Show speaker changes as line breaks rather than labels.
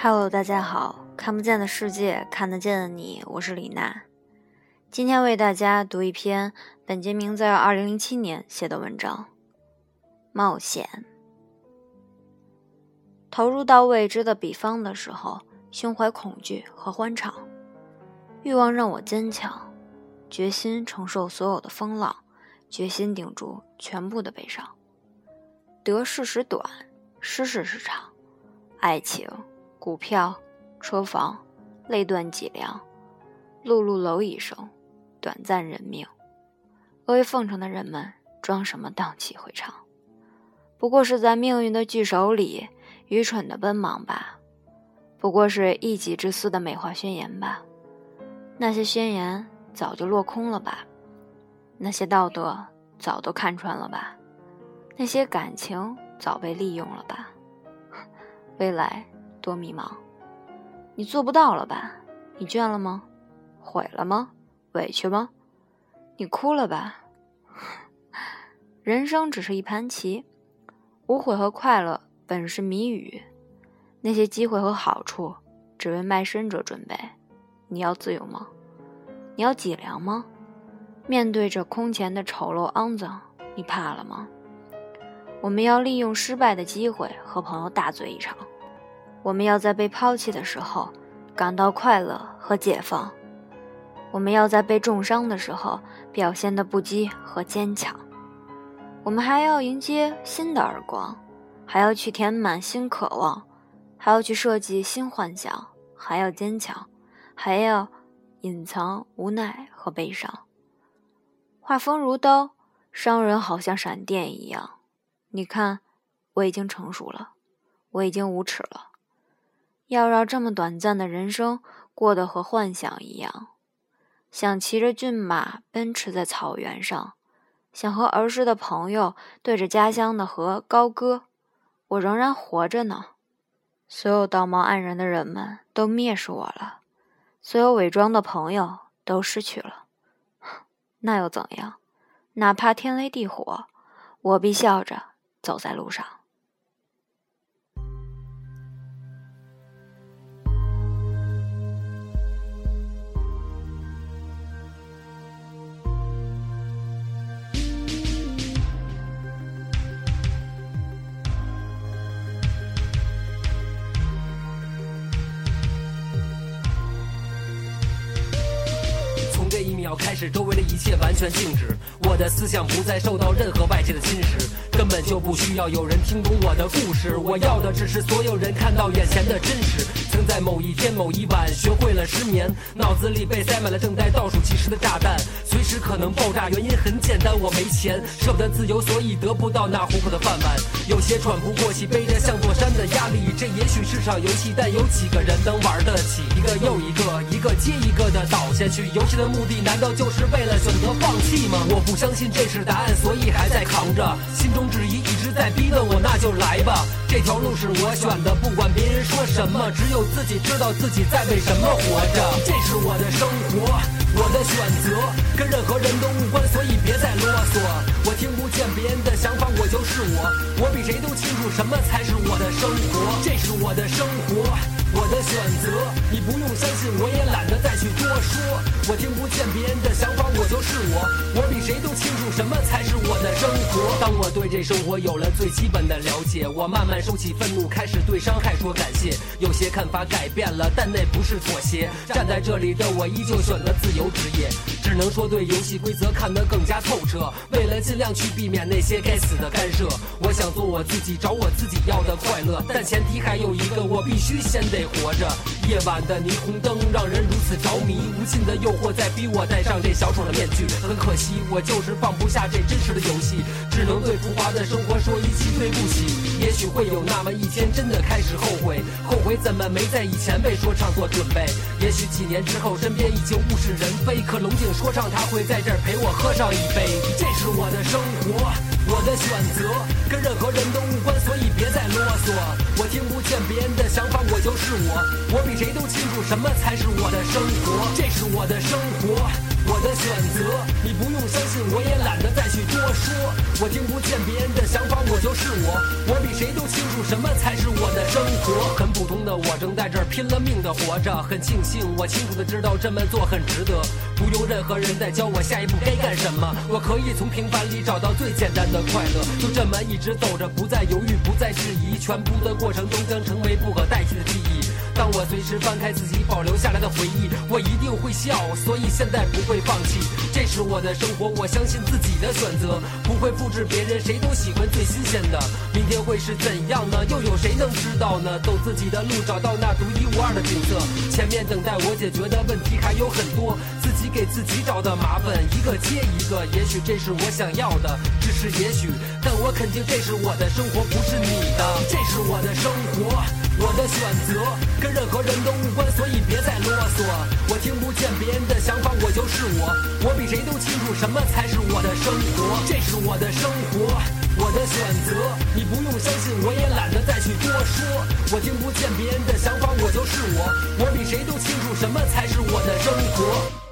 Hello，大家好，看不见的世界，看得见的你，我是李娜。今天为大家读一篇本杰明在二零零七年写的文章《冒险》。投入到未知的彼方的时候，胸怀恐惧和欢畅，欲望让我坚强，决心承受所有的风浪，决心顶住全部的悲伤。得势时短，失势时长，爱情、股票、车房，泪断脊梁，碌碌蝼蚁生，短暂人命。阿谀奉承的人们装什么荡气回肠？不过是在命运的巨手里愚蠢的奔忙吧，不过是一己之私的美化宣言吧。那些宣言早就落空了吧？那些道德早都看穿了吧？那些感情早被利用了吧？未来多迷茫，你做不到了吧？你倦了吗？毁了吗？委屈吗？你哭了吧？人生只是一盘棋，无悔和快乐本是谜语，那些机会和好处只为卖身者准备。你要自由吗？你要脊梁吗？面对着空前的丑陋肮脏，你怕了吗？我们要利用失败的机会和朋友大醉一场，我们要在被抛弃的时候感到快乐和解放，我们要在被重伤的时候表现的不羁和坚强，我们还要迎接新的耳光，还要去填满新渴望，还要去设计新幻想，还要坚强，还要隐藏无奈和悲伤。画风如刀，伤人好像闪电一样。你看，我已经成熟了，我已经无耻了。要让这么短暂的人生过得和幻想一样，想骑着骏马奔驰在草原上，想和儿时的朋友对着家乡的河高歌。我仍然活着呢。所有道貌岸然的人们都蔑视我了，所有伪装的朋友都失去了。那又怎样？哪怕天雷地火，我必笑着。走在路上。
要开始，周围的一切完全静止，我的思想不再受到任何外界的侵蚀，根本就不需要有人听懂我的故事。我要的只是所有人看到眼前的真实。在某一天某一晚学会了失眠，脑子里被塞满了正在倒数计时的炸弹，随时可能爆炸。原因很简单，我没钱，舍不得自由，所以得不到那糊口的饭碗。有些喘不过气，背着像座山的压力，这也许是场游戏，但有几个人能玩得起？一个又一个，一个接一个的倒下去。游戏的目的。难道就是为了选择放弃吗？我不相信这是答案，所以还在扛着。心中质疑再逼问我，那就来吧。这条路是我选的，不管别人说什么，只有自己知道自己在为什么活着。这是我的生活，我的选择，跟任何人都无关，所以别再啰嗦。我听不见别人的想法，我就是我，我比谁都清楚什么才是我的生活。这是我的生活。我的选择，你不用相信，我也懒得再去多说。我听不见别人的想法，我就是我，我比谁都清楚什么才是我的生活。当我对这生活有了最基本的了解，我慢慢收起愤怒，开始对伤害说感谢。有些看法改变了，但那不是妥协。站在这里的我依旧选择自由职业，只能说对游戏规则看得更加透彻。为了尽量去避免那些该死的干涉，我想做我自己，找我自己要的快乐。但前提还有一个，我必须先得。活着，夜晚的霓虹灯让人如此着迷，无尽的诱惑在逼我戴上这小丑的面具。很可惜，我就是放不下这真实的游戏，只能对浮华的生活说一句对不起。也许会有那么一天，真的开始后悔，后悔怎么没在以前为说唱做准备。也许几年之后，身边已经物是人非，可龙井说唱他会在这儿陪我喝上一杯。这是我的生活。我的选择跟任何人都无关，所以别再啰嗦。我听不见别人的想法，我就是我，我比谁都清楚什么才是我的生活。这是我的生活，我的选择，你不用相信，我也懒得再去多说。我听不见别人的想法，我就是我。我比谁都清楚什么才是我的生活。很普通的我正在这儿拼了命的活着，很庆幸我清楚的知道这么做很值得，不用任何人再教我下一步该干什么。我可以从平凡里找到最简单的快乐，就这么一直走着，不再犹豫，不再质疑，全部的过程都将成为不可代替的记忆。当我随时翻开自己保留下来的回忆，我一定会笑，所以现在不会放弃。这是我的生活，我相信自己的选择，不会复制别人，谁都喜欢最新鲜的。明天会是怎样呢？又有谁能知道呢？走自己的路，找到那独一无二的景色。前面等待我解决的问题还有很多，自己给自己找的麻烦一个接一个。也许这是我想要的，只是也许，我肯定这是我的生活，不是你的。这是我的生活。我的选择跟任何人都无关，所以别再啰嗦。我听不见别人的想法，我就是我。我比谁都清楚什么才是我的生活，这是我的生活，我的选择。你不用相信，我也懒得再去多说。我听不见别人的想法，我就是我。我比谁都清楚什么才是我的生活。